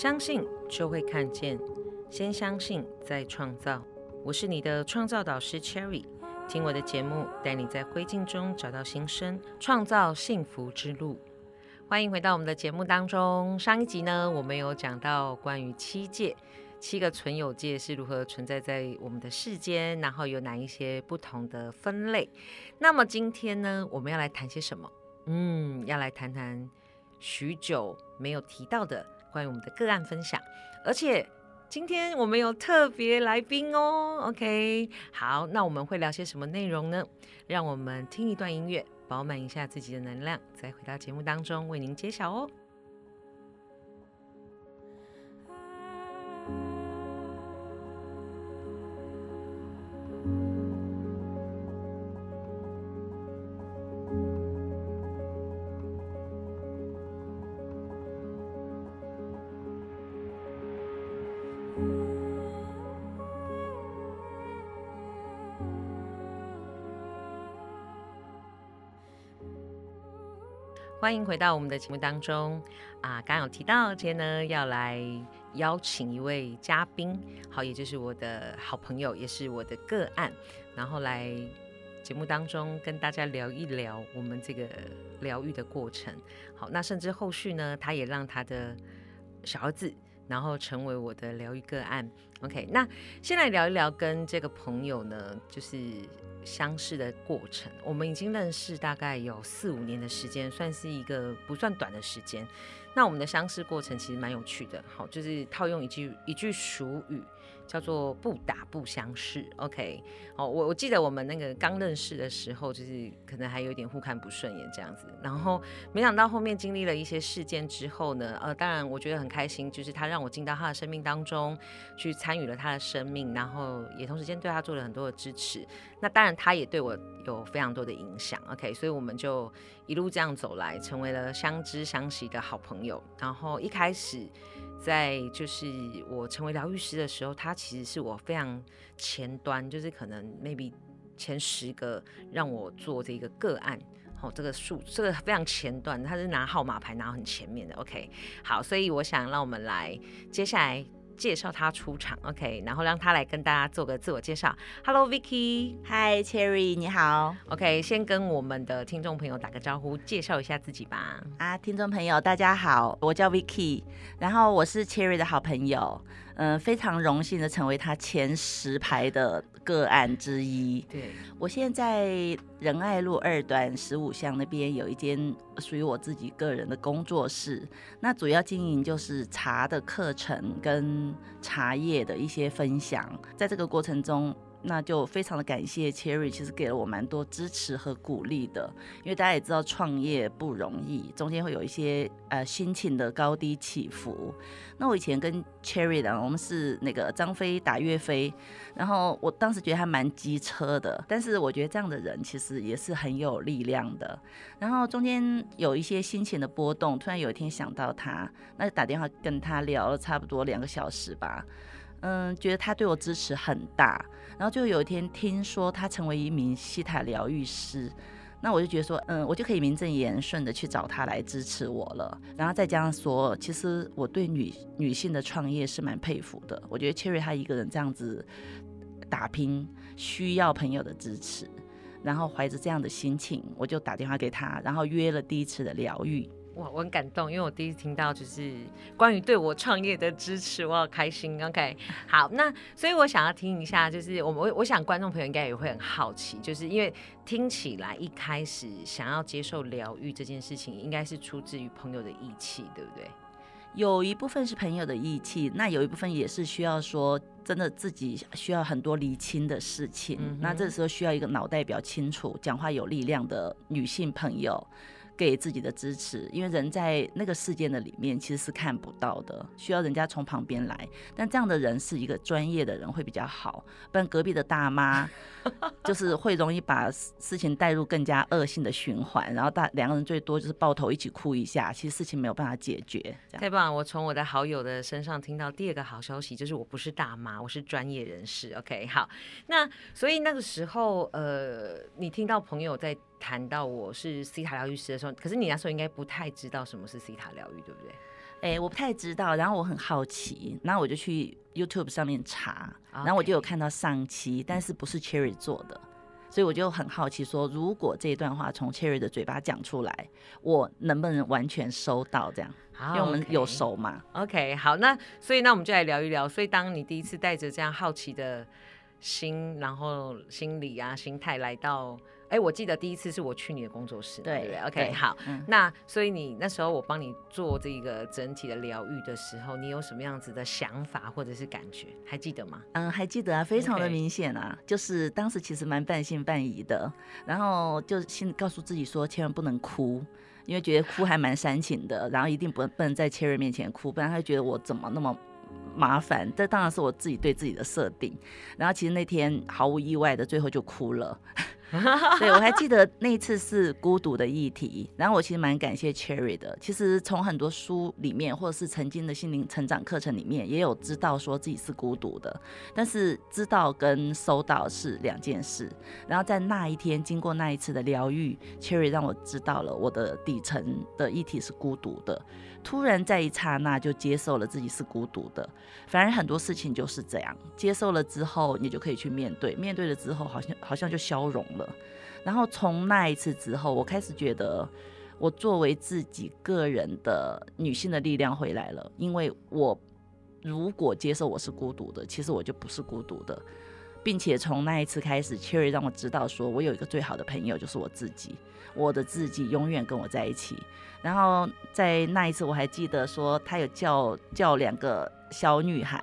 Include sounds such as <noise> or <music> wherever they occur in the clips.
相信就会看见，先相信再创造。我是你的创造导师 Cherry，听我的节目，带你在灰烬中找到新生，创造幸福之路。欢迎回到我们的节目当中。上一集呢，我们有讲到关于七界，七个存有界是如何存在在我们的世间，然后有哪一些不同的分类。那么今天呢，我们要来谈些什么？嗯，要来谈谈许久没有提到的关于我们的个案分享，而且今天我们有特别来宾哦。OK，好，那我们会聊些什么内容呢？让我们听一段音乐，饱满一下自己的能量，再回到节目当中为您揭晓哦。欢迎回到我们的节目当中啊！刚有提到，今天呢要来邀请一位嘉宾，好，也就是我的好朋友，也是我的个案，然后来节目当中跟大家聊一聊我们这个疗愈的过程。好，那甚至后续呢，他也让他的小儿子，然后成为我的疗愈个案。OK，那先来聊一聊跟这个朋友呢，就是。相识的过程，我们已经认识大概有四五年的时间，算是一个不算短的时间。那我们的相识过程其实蛮有趣的，好，就是套用一句一句俗语。叫做不打不相识，OK，哦，我我记得我们那个刚认识的时候，就是可能还有点互看不顺眼这样子，然后没想到后面经历了一些事件之后呢，呃，当然我觉得很开心，就是他让我进到他的生命当中去参与了他的生命，然后也同时间对他做了很多的支持，那当然他也对我有非常多的影响，OK，所以我们就一路这样走来，成为了相知相惜的好朋友，然后一开始。在就是我成为疗愈师的时候，他其实是我非常前端，就是可能 maybe 前十个让我做这个个案，好，这个数这个非常前端，他是拿号码牌拿很前面的，OK，好，所以我想让我们来接下来。介绍他出场，OK，然后让他来跟大家做个自我介绍。Hello，Vicky，Hi Cherry，你好。OK，先跟我们的听众朋友打个招呼，介绍一下自己吧。啊，听众朋友大家好，我叫 Vicky，然后我是 Cherry 的好朋友。嗯，非常荣幸的成为他前十排的个案之一。对我现在仁爱路二段十五巷那边有一间属于我自己个人的工作室，那主要经营就是茶的课程跟茶叶的一些分享，在这个过程中。那就非常的感谢 Cherry，其实给了我蛮多支持和鼓励的。因为大家也知道创业不容易，中间会有一些呃心情的高低起伏。那我以前跟 Cherry 呢，我们是那个张飞打岳飞，然后我当时觉得他蛮机车的，但是我觉得这样的人其实也是很有力量的。然后中间有一些心情的波动，突然有一天想到他，那就打电话跟他聊了差不多两个小时吧。嗯，觉得他对我支持很大，然后就有一天听说他成为一名西塔疗愈师，那我就觉得说，嗯，我就可以名正言顺的去找他来支持我了。然后再加上说，其实我对女女性的创业是蛮佩服的。我觉得 Cherry 他一个人这样子打拼，需要朋友的支持。然后怀着这样的心情，我就打电话给他，然后约了第一次的疗愈。哇，我很感动，因为我第一次听到就是关于对我创业的支持，我好开心。OK，<laughs> 好，那所以我想要听一下，就是我我我想观众朋友应该也会很好奇，就是因为听起来一开始想要接受疗愈这件事情，应该是出自于朋友的义气，对不对？有一部分是朋友的义气，那有一部分也是需要说真的自己需要很多厘清的事情，那这时候需要一个脑袋比较清楚、讲话有力量的女性朋友。给自己的支持，因为人在那个事件的里面其实是看不到的，需要人家从旁边来。但这样的人是一个专业的人会比较好，不然隔壁的大妈 <laughs> 就是会容易把事情带入更加恶性的循环，然后大两个人最多就是抱头一起哭一下，其实事情没有办法解决。太棒！我从我的好友的身上听到第二个好消息，就是我不是大妈，我是专业人士。OK，好，那所以那个时候，呃，你听到朋友在。谈到我是西塔疗愈师的时候，可是你那时候应该不太知道什么是西塔疗愈，对不对？哎，我不太知道，然后我很好奇，然后我就去 YouTube 上面查，然后我就有看到上期，但是不是 Cherry 做的，所以我就很好奇，说如果这一段话从 Cherry 的嘴巴讲出来，我能不能完全收到这样？因为我们有熟嘛。OK，好，那所以那我们就来聊一聊。所以当你第一次带着这样好奇的心，然后心理啊心态来到。哎，我记得第一次是我去你的工作室，对不对？OK，好，那所以你那时候我帮你做这个整体的疗愈的时候，你有什么样子的想法或者是感觉？还记得吗？嗯，还记得啊，非常的明显啊，就是当时其实蛮半信半疑的，然后就先告诉自己说，千万不能哭，因为觉得哭还蛮煽情的，然后一定不不能在 Cherry 面前哭，不然他觉得我怎么那么麻烦。这当然是我自己对自己的设定，然后其实那天毫无意外的，最后就哭了。<laughs> 对，我还记得那一次是孤独的议题，然后我其实蛮感谢 Cherry 的。其实从很多书里面，或者是曾经的心灵成长课程里面，也有知道说自己是孤独的，但是知道跟收到是两件事。然后在那一天，经过那一次的疗愈，Cherry 让我知道了我的底层的议题是孤独的。突然在一刹那就接受了自己是孤独的，反而很多事情就是这样，接受了之后，你就可以去面对，面对了之后，好像好像就消融了。然后从那一次之后，我开始觉得，我作为自己个人的女性的力量回来了，因为我如果接受我是孤独的，其实我就不是孤独的。并且从那一次开始，Cherry 让我知道，说我有一个最好的朋友就是我自己，我的自己永远跟我在一起。然后在那一次，我还记得说他有叫叫两个小女孩，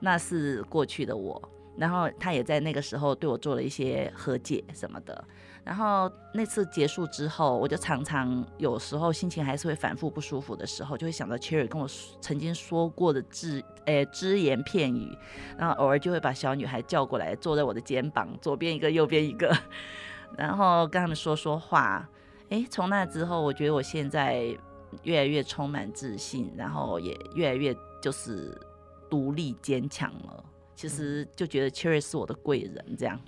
那是过去的我。然后他也在那个时候对我做了一些和解什么的。然后那次结束之后，我就常常有时候心情还是会反复不舒服的时候，就会想到 Cherry 跟我曾经说过的字，诶，只言片语。然后偶尔就会把小女孩叫过来，坐在我的肩膀，左边一个，右边一个，<laughs> 然后跟他们说说话。诶，从那之后，我觉得我现在越来越充满自信，然后也越来越就是独立坚强了。其实就觉得 Cherry 是我的贵人，这样。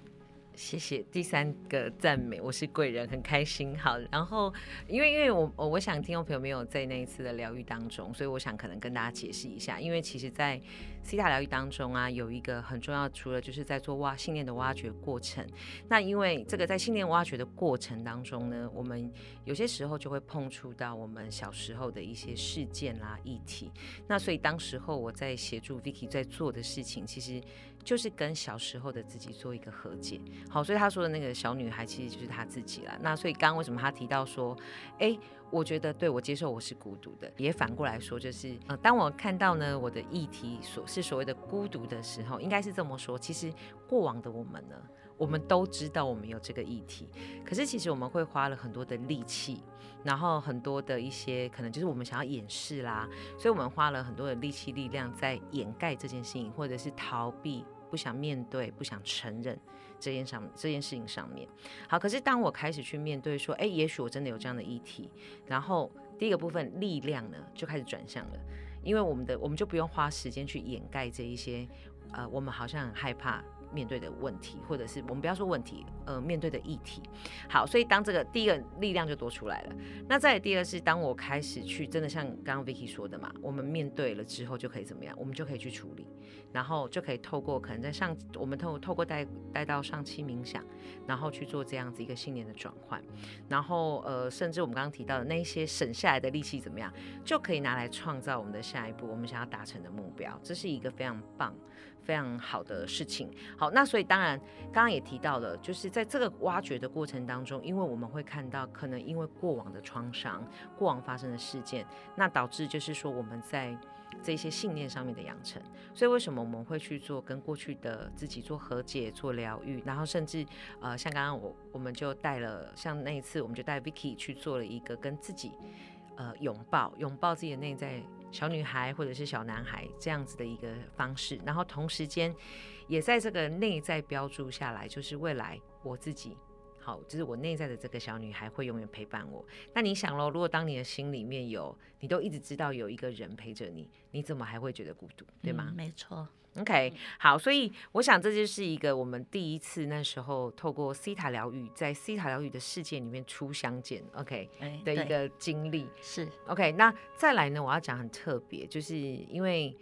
谢谢第三个赞美，我是贵人，很开心。好，然后因为因为我我想听众朋友没有在那一次的疗愈当中，所以我想可能跟大家解释一下。因为其实，在西塔疗愈当中啊，有一个很重要，除了就是在做挖信念的挖掘过程。那因为这个在信念挖掘的过程当中呢，我们有些时候就会碰触到我们小时候的一些事件啦、议题。那所以当时候我在协助 Vicky 在做的事情，其实。就是跟小时候的自己做一个和解，好，所以他说的那个小女孩其实就是他自己了。那所以刚刚为什么他提到说，哎，我觉得对我接受我是孤独的，也反过来说就是，呃，当我看到呢我的议题所是所谓的孤独的时候，应该是这么说，其实过往的我们呢，我们都知道我们有这个议题，可是其实我们会花了很多的力气。然后很多的一些可能就是我们想要掩饰啦，所以我们花了很多的力气力量在掩盖这件事情，或者是逃避、不想面对、不想承认这件上这件事情上面。好，可是当我开始去面对，说，哎，也许我真的有这样的议题，然后第一个部分力量呢就开始转向了，因为我们的我们就不用花时间去掩盖这一些，呃，我们好像很害怕。面对的问题，或者是我们不要说问题，呃，面对的议题。好，所以当这个第一个力量就多出来了。那再第二是，当我开始去真的像刚刚 Vicky 说的嘛，我们面对了之后就可以怎么样？我们就可以去处理，然后就可以透过可能在上，我们透透过带带到上期冥想，然后去做这样子一个信念的转换，然后呃，甚至我们刚刚提到的那些省下来的力气怎么样，就可以拿来创造我们的下一步，我们想要达成的目标。这是一个非常棒。非常好的事情，好，那所以当然，刚刚也提到了，就是在这个挖掘的过程当中，因为我们会看到，可能因为过往的创伤、过往发生的事件，那导致就是说我们在这些信念上面的养成。所以为什么我们会去做跟过去的自己做和解、做疗愈，然后甚至呃，像刚刚我我们就带了，像那一次我们就带 Vicky 去做了一个跟自己呃拥抱、拥抱自己的内在。小女孩或者是小男孩这样子的一个方式，然后同时间也在这个内在标注下来，就是未来我自己，好，就是我内在的这个小女孩会永远陪伴我。那你想喽，如果当你的心里面有，你都一直知道有一个人陪着你，你怎么还会觉得孤独，对吗？没错。OK，好，所以我想这就是一个我们第一次那时候透过西塔疗愈，在西塔疗愈的世界里面初相见，OK 的一个经历是 OK。那再来呢，我要讲很特别，就是因为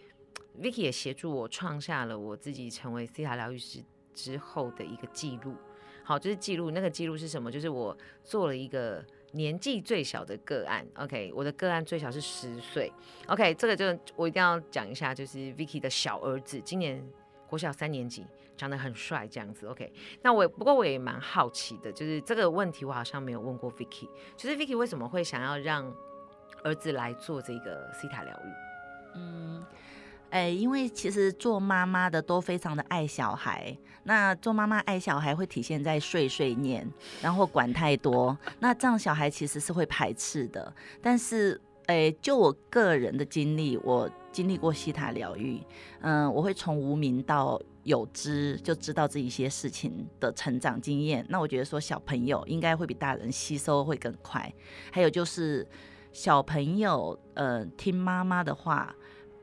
Vicky 也协助我创下了我自己成为西塔疗愈师之后的一个记录。好，就是记录那个记录是什么？就是我做了一个。年纪最小的个案，OK，我的个案最小是十岁，OK，这个就我一定要讲一下，就是 Vicky 的小儿子，今年国小三年级，长得很帅，这样子，OK。那我不过我也蛮好奇的，就是这个问题我好像没有问过 Vicky，就是 Vicky 为什么会想要让儿子来做这个西塔疗愈？嗯。哎，因为其实做妈妈的都非常的爱小孩，那做妈妈爱小孩会体现在碎碎念，然后管太多，那这样小孩其实是会排斥的。但是，哎，就我个人的经历，我经历过西塔疗愈，嗯，我会从无名到有知，就知道这一些事情的成长经验。那我觉得说小朋友应该会比大人吸收会更快。还有就是小朋友，呃，听妈妈的话。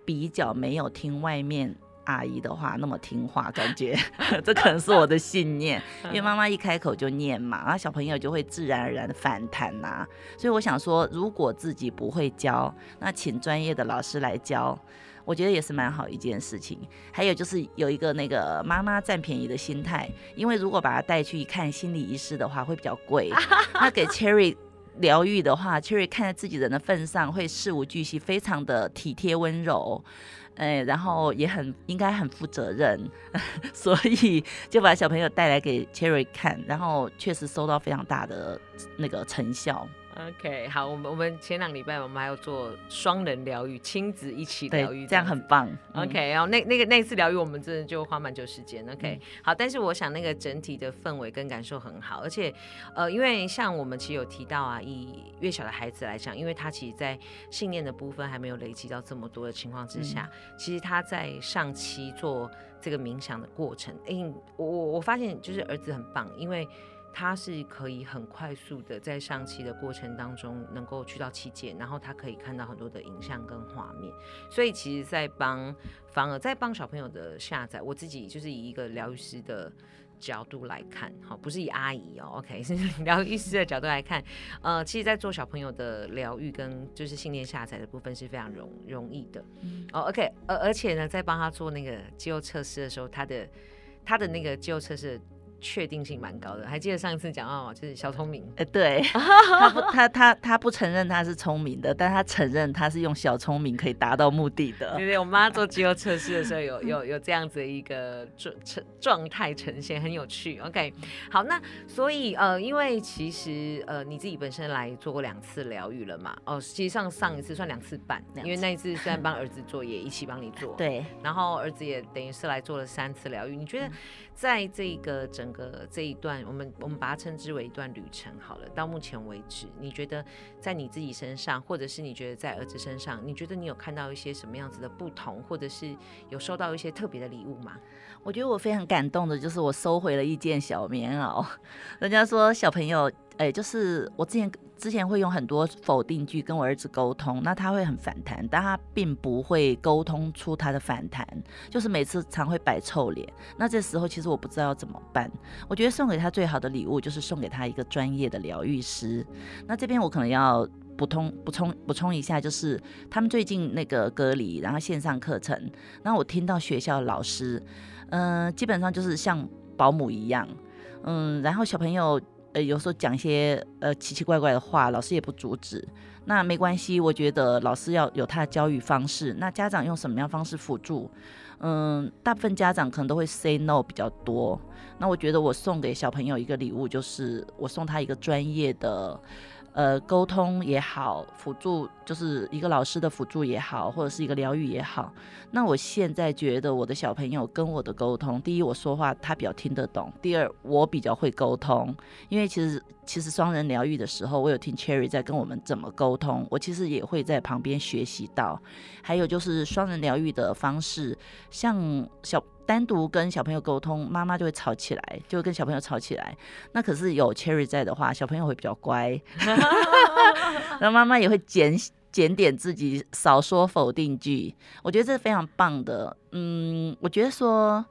比较没有听外面阿姨的话那么听话，感觉 <laughs> 这可能是我的信念，<laughs> 因为妈妈一开口就念嘛，然后小朋友就会自然而然的反弹呐。所以我想说，如果自己不会教，那请专业的老师来教，我觉得也是蛮好一件事情。还有就是有一个那个妈妈占便宜的心态，因为如果把他带去看心理医师的话会比较贵，<laughs> 那给 Cherry。疗愈的话，Cherry 看在自己人的份上，会事无巨细，非常的体贴温柔，哎，然后也很应该很负责任，<laughs> 所以就把小朋友带来给 Cherry 看，然后确实收到非常大的那个成效。OK，好，我们我们前两礼拜我们还有做双人疗愈，亲子一起疗愈，这样很棒。OK，然后那那个那次疗愈我们真的就花蛮久时间。OK，好，但是我想那个整体的氛围跟感受很好，而且呃，因为像我们其实有提到啊，以越小的孩子来讲，因为他其实在信念的部分还没有累积到这么多的情况之下，其实他在上期做这个冥想的过程，哎，我我我发现就是儿子很棒，因为。他是可以很快速的在上期的过程当中能够去到七界，然后他可以看到很多的影像跟画面，所以其实，在帮反而在帮小朋友的下载，我自己就是以一个疗愈师的角度来看，好，不是以阿姨哦，OK，是疗愈师的角度来看，呃，其实，在做小朋友的疗愈跟就是信念下载的部分是非常容容易的，哦，OK，而而且呢，在帮他做那个肌肉测试的时候，他的他的那个肌肉测试。确定性蛮高的，还记得上一次讲到就是小聪明，哎，对，<laughs> 他不，他他他不承认他是聪明的，但他承认他是用小聪明可以达到目的的。对对，我妈做肌肉测试的时候有 <laughs> 有有这样子的一个状状状态呈现，很有趣。OK，好，那所以呃，因为其实呃你自己本身来做过两次疗愈了嘛，哦，实际上上一次算两次半，因为那一次虽然帮儿子做，也一起帮你做，<laughs> 对，然后儿子也等于是来做了三次疗愈，你觉得？在这个整个这一段，我们我们把它称之为一段旅程好了。到目前为止，你觉得在你自己身上，或者是你觉得在儿子身上，你觉得你有看到一些什么样子的不同，或者是有收到一些特别的礼物吗？我觉得我非常感动的，就是我收回了一件小棉袄。<laughs> 人家说小朋友，哎，就是我之前之前会用很多否定句跟我儿子沟通，那他会很反弹，但他并不会沟通出他的反弹，就是每次常会摆臭脸。那这时候其实我不知道要怎么办。我觉得送给他最好的礼物就是送给他一个专业的疗愈师。那这边我可能要。补充补充补充一下，就是他们最近那个隔离，然后线上课程，那我听到学校老师，嗯，基本上就是像保姆一样，嗯，然后小朋友呃有时候讲一些呃奇奇怪怪的话，老师也不阻止，那没关系，我觉得老师要有他的教育方式，那家长用什么样方式辅助，嗯，大部分家长可能都会 say no 比较多，那我觉得我送给小朋友一个礼物，就是我送他一个专业的。呃，沟通也好，辅助就是一个老师的辅助也好，或者是一个疗愈也好。那我现在觉得我的小朋友跟我的沟通，第一我说话他比较听得懂，第二我比较会沟通。因为其实其实双人疗愈的时候，我有听 Cherry 在跟我们怎么沟通，我其实也会在旁边学习到。还有就是双人疗愈的方式，像小单独跟小朋友沟通，妈妈就会吵起来，就会跟小朋友吵起来。那可是有 Cherry 在的话，小朋友会比较乖，<laughs> 然后妈妈也会检检点自己，少说否定句。我觉得这是非常棒的。嗯，我觉得说。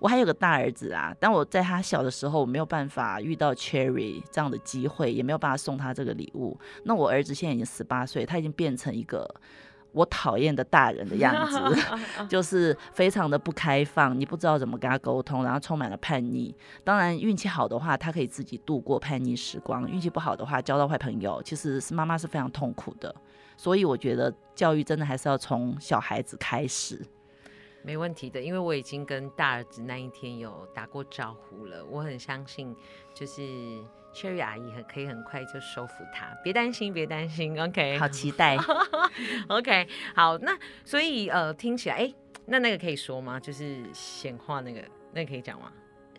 我还有个大儿子啊，但我在他小的时候，我没有办法遇到 Cherry 这样的机会，也没有办法送他这个礼物。那我儿子现在已经十八岁，他已经变成一个我讨厌的大人的样子，<laughs> 就是非常的不开放，你不知道怎么跟他沟通，然后充满了叛逆。当然运气好的话，他可以自己度过叛逆时光；运气不好的话，交到坏朋友，其实是妈妈是非常痛苦的。所以我觉得教育真的还是要从小孩子开始。没问题的，因为我已经跟大儿子那一天有打过招呼了，我很相信，就是 Cherry 阿姨很可以很快就收服他，别担心，别担心，OK，好期待，<laughs> OK，好，那所以呃听起来，哎，那那个可以说吗？就是显化那个，那个可以讲吗？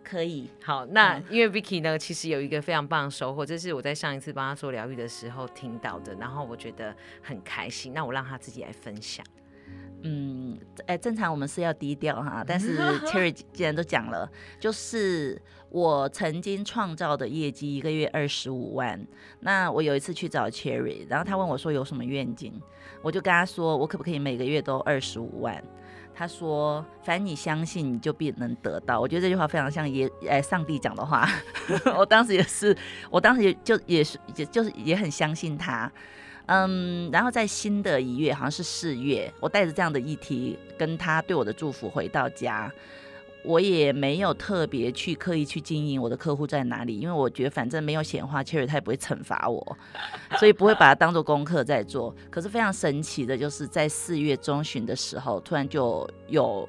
可以，好，那因为 Vicky 呢，其实有一个非常棒的收获，这是我在上一次帮他做疗愈的时候听到的，然后我觉得很开心，那我让他自己来分享。嗯，哎，正常我们是要低调哈，<laughs> 但是 Cherry 既然都讲了，就是我曾经创造的业绩一个月二十五万。那我有一次去找 Cherry，然后他问我说有什么愿景，我就跟他说我可不可以每个月都二十五万。他说反正你相信你就必能得到。我觉得这句话非常像耶，哎，上帝讲的话。<laughs> 我当时也是，我当时也就也是，也就是也很相信他。嗯，然后在新的一月，好像是四月，我带着这样的议题跟他对我的祝福回到家，我也没有特别去刻意去经营我的客户在哪里，因为我觉得反正没有显化 c h r 他也不会惩罚我，所以不会把它当做功课在做。可是非常神奇的，就是在四月中旬的时候，突然就有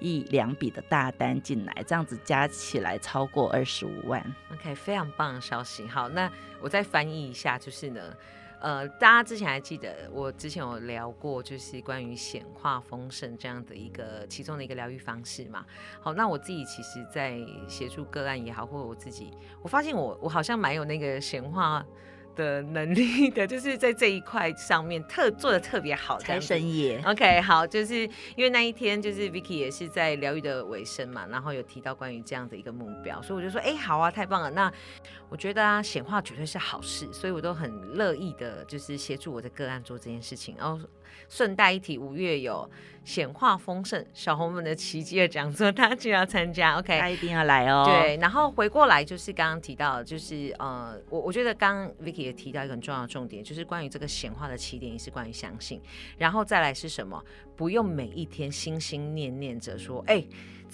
一两笔的大单进来，这样子加起来超过二十五万。OK，非常棒的消息。好，那我再翻译一下，就是呢。呃，大家之前还记得我之前有聊过，就是关于显化丰盛这样的一个其中的一个疗愈方式嘛。好，那我自己其实，在协助个案也好，或者我自己，我发现我我好像蛮有那个显化。的能力的，<laughs> 就是在这一块上面特做的特别好。财神爷，OK，好，就是因为那一天就是 Vicky 也是在疗愈的尾声嘛，然后有提到关于这样的一个目标，所以我就说，哎，好啊，太棒了。那我觉得啊，显化绝对是好事，所以我都很乐意的，就是协助我的个案做这件事情。然后顺带一提，五月有。显化丰盛小红们的奇迹的讲座，大家就要参加，OK？他一定要来哦。对，然后回过来就是刚刚提到，就是呃，我我觉得刚刚 Vicky 也提到一个很重要的重点，就是关于这个显化的起点也是关于相信，然后再来是什么？不用每一天心心念念着说，哎，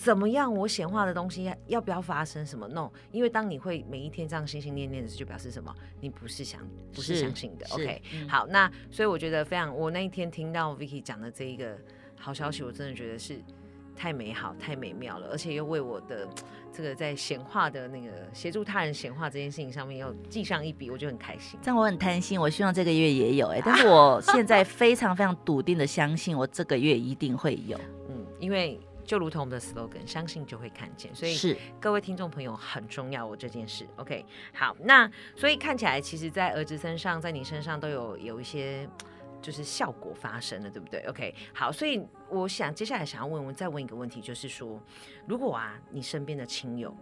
怎么样？我显化的东西要不要发生什么？No，因为当你会每一天这样心心念念的，就表示什么？你不是想不是相信的，OK？好，那所以我觉得非常，我那一天听到 Vicky 讲的这一个。好消息，我真的觉得是太美好、太美妙了，而且又为我的这个在显化的那个协助他人显化这件事情上面又记上一笔，我就很开心。<laughs> 这样我很贪心，我希望这个月也有哎，但是我现在非常非常笃定的相信，我这个月一定会有。嗯，因为就如同我们的 slogan，相信就会看见，所以是各位听众朋友很重要。我这件事，OK，好，那所以看起来，其实，在儿子身上，在你身上都有有一些。就是效果发生了，对不对？OK，好，所以我想接下来想要问问，再问一个问题，就是说，如果啊，你身边的亲友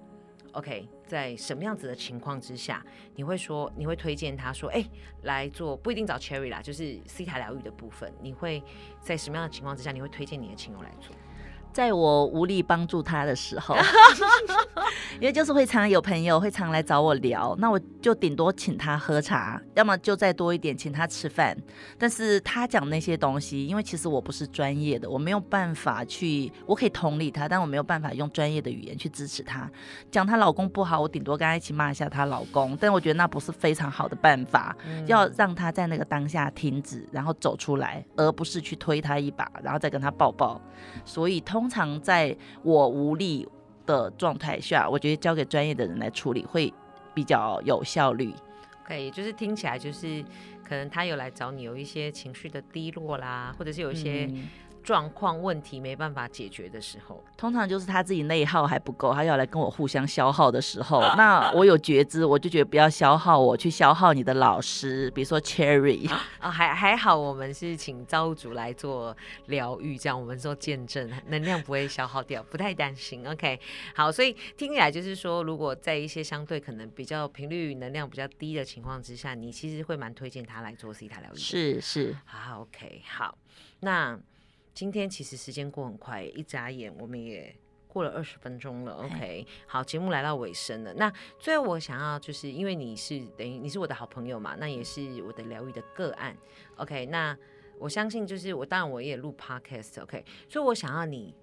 ，OK，在什么样子的情况之下，你会说，你会推荐他说，哎，来做不一定找 Cherry 啦，就是 C 台疗愈的部分，你会在什么样的情况之下，你会推荐你的亲友来做？在我无力帮助他的时候，<laughs> 因为就是会常有朋友会常来找我聊，那我就顶多请他喝茶，要么就再多一点请他吃饭。但是他讲那些东西，因为其实我不是专业的，我没有办法去，我可以同理他，但我没有办法用专业的语言去支持他。讲她老公不好，我顶多跟他一起骂一下她老公，但我觉得那不是非常好的办法，要让他在那个当下停止，然后走出来，而不是去推他一把，然后再跟他抱抱。所以通。通常在我无力的状态下，我觉得交给专业的人来处理会比较有效率。可以，就是听起来就是可能他有来找你，有一些情绪的低落啦，或者是有一些状况问题没办法解决的时候，通常就是他自己内耗还不够，他要来跟我互相消耗的时候，那我有觉知，我就觉得不要消耗我，去消耗你的老师，比如说 Cherry 啊，还还好，我们是请造物主来做疗愈，这样我们做见证，能量不会消耗掉，不太担心。OK，好，所以听起来就是说，如果在一些相对可能比较频率能量比较低的情况之下，你其实会蛮推荐他来做 C 塔疗愈。是是，好，OK，好，那。今天其实时间过很快，一眨眼我们也过了二十分钟了。OK，好，节目来到尾声了。那最后我想要就是，因为你是等于你是我的好朋友嘛，那也是我的疗愈的个案。OK，那我相信就是我当然我也录 Podcast。OK，所以我想要你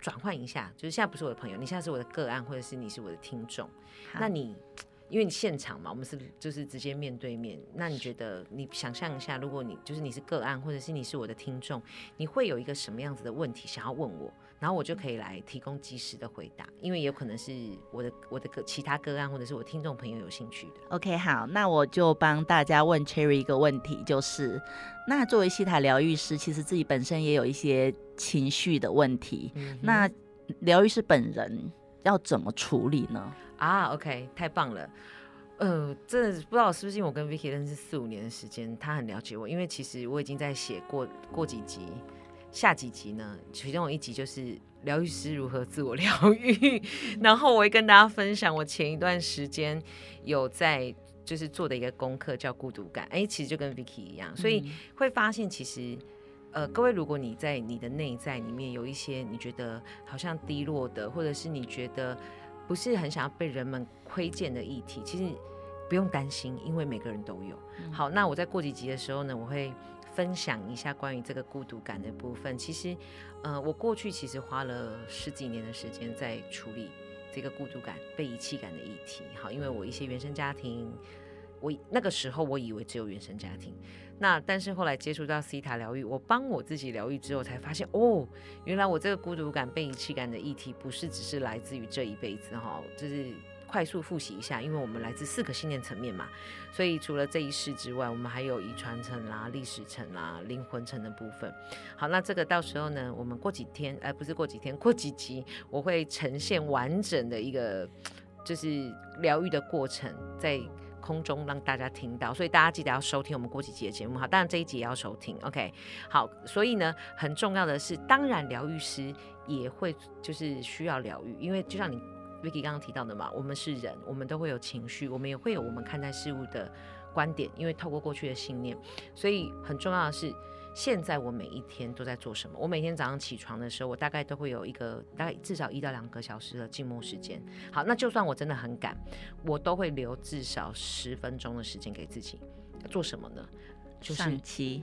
转换一下，就是现在不是我的朋友，你现在是我的个案，或者是你是我的听众。那你。因为你现场嘛，我们是就是直接面对面。那你觉得，你想象一下，如果你就是你是个案，或者是你是我的听众，你会有一个什么样子的问题想要问我，然后我就可以来提供及时的回答。因为有可能是我的我的个其他个案，或者是我听众朋友有兴趣的。OK，好，那我就帮大家问 Cherry 一个问题，就是那作为西塔疗愈师，其实自己本身也有一些情绪的问题，那疗愈师本人要怎么处理呢？啊，OK，太棒了。呃，真的不知道是不是因为我跟 Vicky 认识四五年的时间，他很了解我。因为其实我已经在写过过几集，下几集呢，其中有一集就是疗愈师如何自我疗愈，然后我会跟大家分享我前一段时间有在就是做的一个功课叫孤独感。哎，其实就跟 Vicky 一样，所以会发现其实呃，各位如果你在你的内在里面有一些你觉得好像低落的，或者是你觉得。不是很想要被人们窥见的议题，其实不用担心，因为每个人都有。好，那我在过几集的时候呢，我会分享一下关于这个孤独感的部分。其实，呃，我过去其实花了十几年的时间在处理这个孤独感、被遗弃感的议题。好，因为我一些原生家庭，我那个时候我以为只有原生家庭。那但是后来接触到西塔疗愈，我帮我自己疗愈之后，才发现哦，原来我这个孤独感、被遗弃感的议题，不是只是来自于这一辈子哈，就是快速复习一下，因为我们来自四个信念层面嘛，所以除了这一世之外，我们还有遗传层啦、历史层啦、灵魂层的部分。好，那这个到时候呢，我们过几天，哎，不是过几天，过几集，我会呈现完整的一个就是疗愈的过程，在。空中让大家听到，所以大家记得要收听我们过几集的节目哈。当然这一集也要收听，OK。好，所以呢，很重要的是，当然疗愈师也会就是需要疗愈，因为就像你 Vicky 刚刚提到的嘛，我们是人，我们都会有情绪，我们也会有我们看待事物的观点，因为透过过去的信念，所以很重要的是。现在我每一天都在做什么？我每天早上起床的时候，我大概都会有一个大概至少一到两个小时的静默时间。好，那就算我真的很赶，我都会留至少十分钟的时间给自己。做什么呢？就是上期，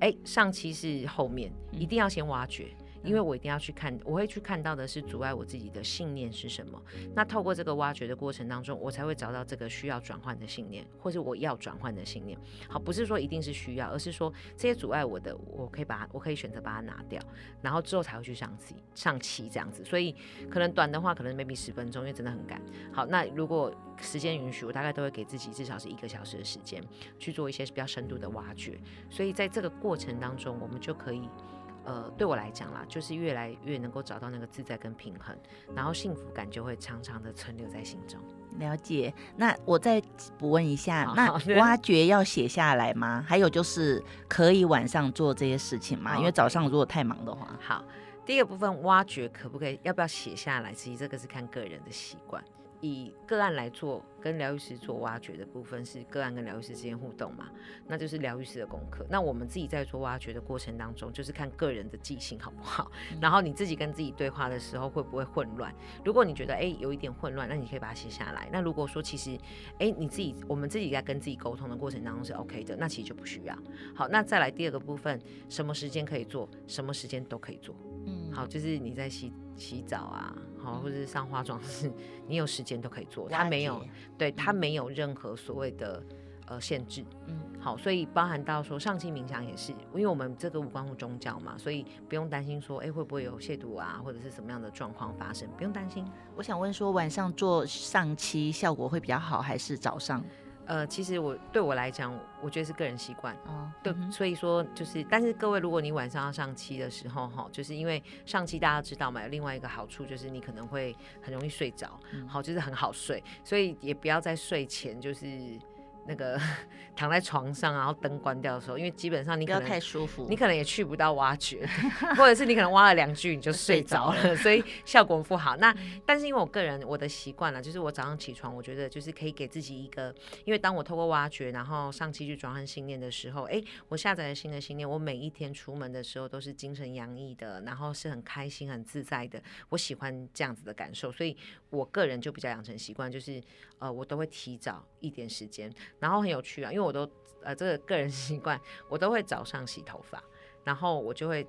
哎，上期是后面，一定要先挖掘。因为我一定要去看，我会去看到的是阻碍我自己的信念是什么。那透过这个挖掘的过程当中，我才会找到这个需要转换的信念，或者我要转换的信念。好，不是说一定是需要，而是说这些阻碍我的，我可以把它，我可以选择把它拿掉，然后之后才会去上期上期这样子。所以可能短的话，可能 maybe 十分钟，因为真的很赶。好，那如果时间允许，我大概都会给自己至少是一个小时的时间去做一些比较深度的挖掘。所以在这个过程当中，我们就可以。呃，对我来讲啦，就是越来越能够找到那个自在跟平衡，然后幸福感就会常常的存留在心中。了解。那我再补问一下，那挖掘要写下来吗？还有就是可以晚上做这些事情吗？因为早上如果太忙的话。好，第一个部分挖掘可不可以？要不要写下来？其实这个是看个人的习惯。以个案来做，跟疗愈师做挖掘的部分是个案跟疗愈师之间互动嘛？那就是疗愈师的功课。那我们自己在做挖掘的过程当中，就是看个人的记性好不好，然后你自己跟自己对话的时候会不会混乱？如果你觉得哎有一点混乱，那你可以把它写下来。那如果说其实哎你自己我们自己在跟自己沟通的过程当中是 OK 的，那其实就不需要。好，那再来第二个部分，什么时间可以做，什么时间都可以做。嗯，好，就是你在洗洗澡啊。好，或者是上化妆室，你有时间都可以做，它没有，对，它没有任何所谓的呃限制。嗯，好，所以包含到说上期冥想也是，因为我们这个无关乎宗教嘛，所以不用担心说，哎，会不会有亵渎啊，或者是什么样的状况发生，不用担心。我想问说，晚上做上期效果会比较好，还是早上？呃，其实我对我来讲，我觉得是个人习惯。哦，对，嗯所以说就是，但是各位，如果你晚上要上漆的时候，哈，就是因为上漆大家知道嘛，有另外一个好处就是你可能会很容易睡着，嗯好，就是很好睡，所以也不要在睡前就是那个 <laughs> 躺在床上，然后灯关掉的时候，因为基本上你可能太舒服。你可能也去不到挖掘，<laughs> 或者是你可能挖了两句你就睡着了，<laughs> 所以效果不好。那但是因为我个人我的习惯了，就是我早上起床，我觉得就是可以给自己一个，因为当我透过挖掘，然后上期去转换信念的时候，哎，我下载了新的信念，我每一天出门的时候都是精神洋溢的，然后是很开心、很自在的。我喜欢这样子的感受，所以我个人就比较养成习惯，就是呃，我都会提早一点时间，然后很有趣啊，因为我都呃这个个人习惯，<laughs> 我都会早上洗头发。然后我就会，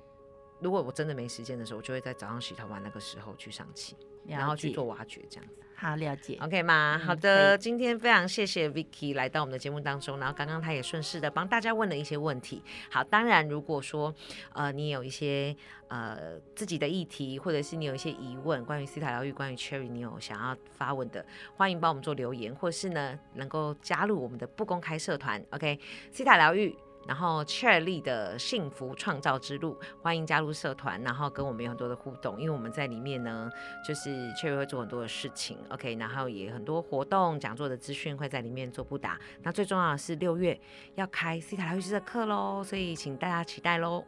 如果我真的没时间的时候，我就会在早上洗头发那个时候去上气，然后去做挖掘这样子好了解。，OK 吗？嗯好的，今天非常谢谢 Vicky 来到我们的节目当中，然后刚刚他也顺势的帮大家问了一些问题。好，当然如果说呃你有一些呃自己的议题，或者是你有一些疑问，关于西塔疗愈，关于 Cherry，你有想要发问的，欢迎帮我们做留言，或是呢能够加入我们的不公开社团，OK，西塔疗愈。然后 Cherry 的幸福创造之路，欢迎加入社团，然后跟我们有很多的互动，因为我们在里面呢，就是 Cherry 会做很多的事情，OK，然后也很多活动、讲座的资讯会在里面做布达。那最重要的是六月要开西塔疗愈师的课喽，所以请大家期待喽。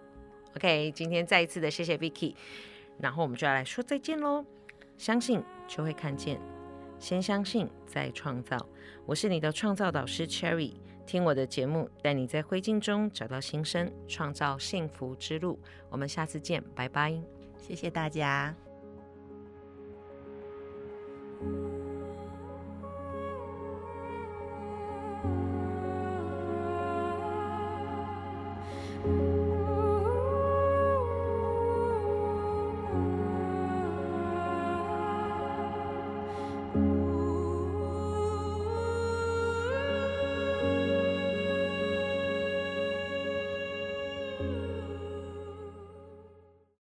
OK，今天再一次的谢谢 Vicky，然后我们就要来说再见喽。相信就会看见，先相信再创造。我是你的创造导师 Cherry。听我的节目，带你在灰烬中找到新生，创造幸福之路。我们下次见，拜拜。谢谢大家。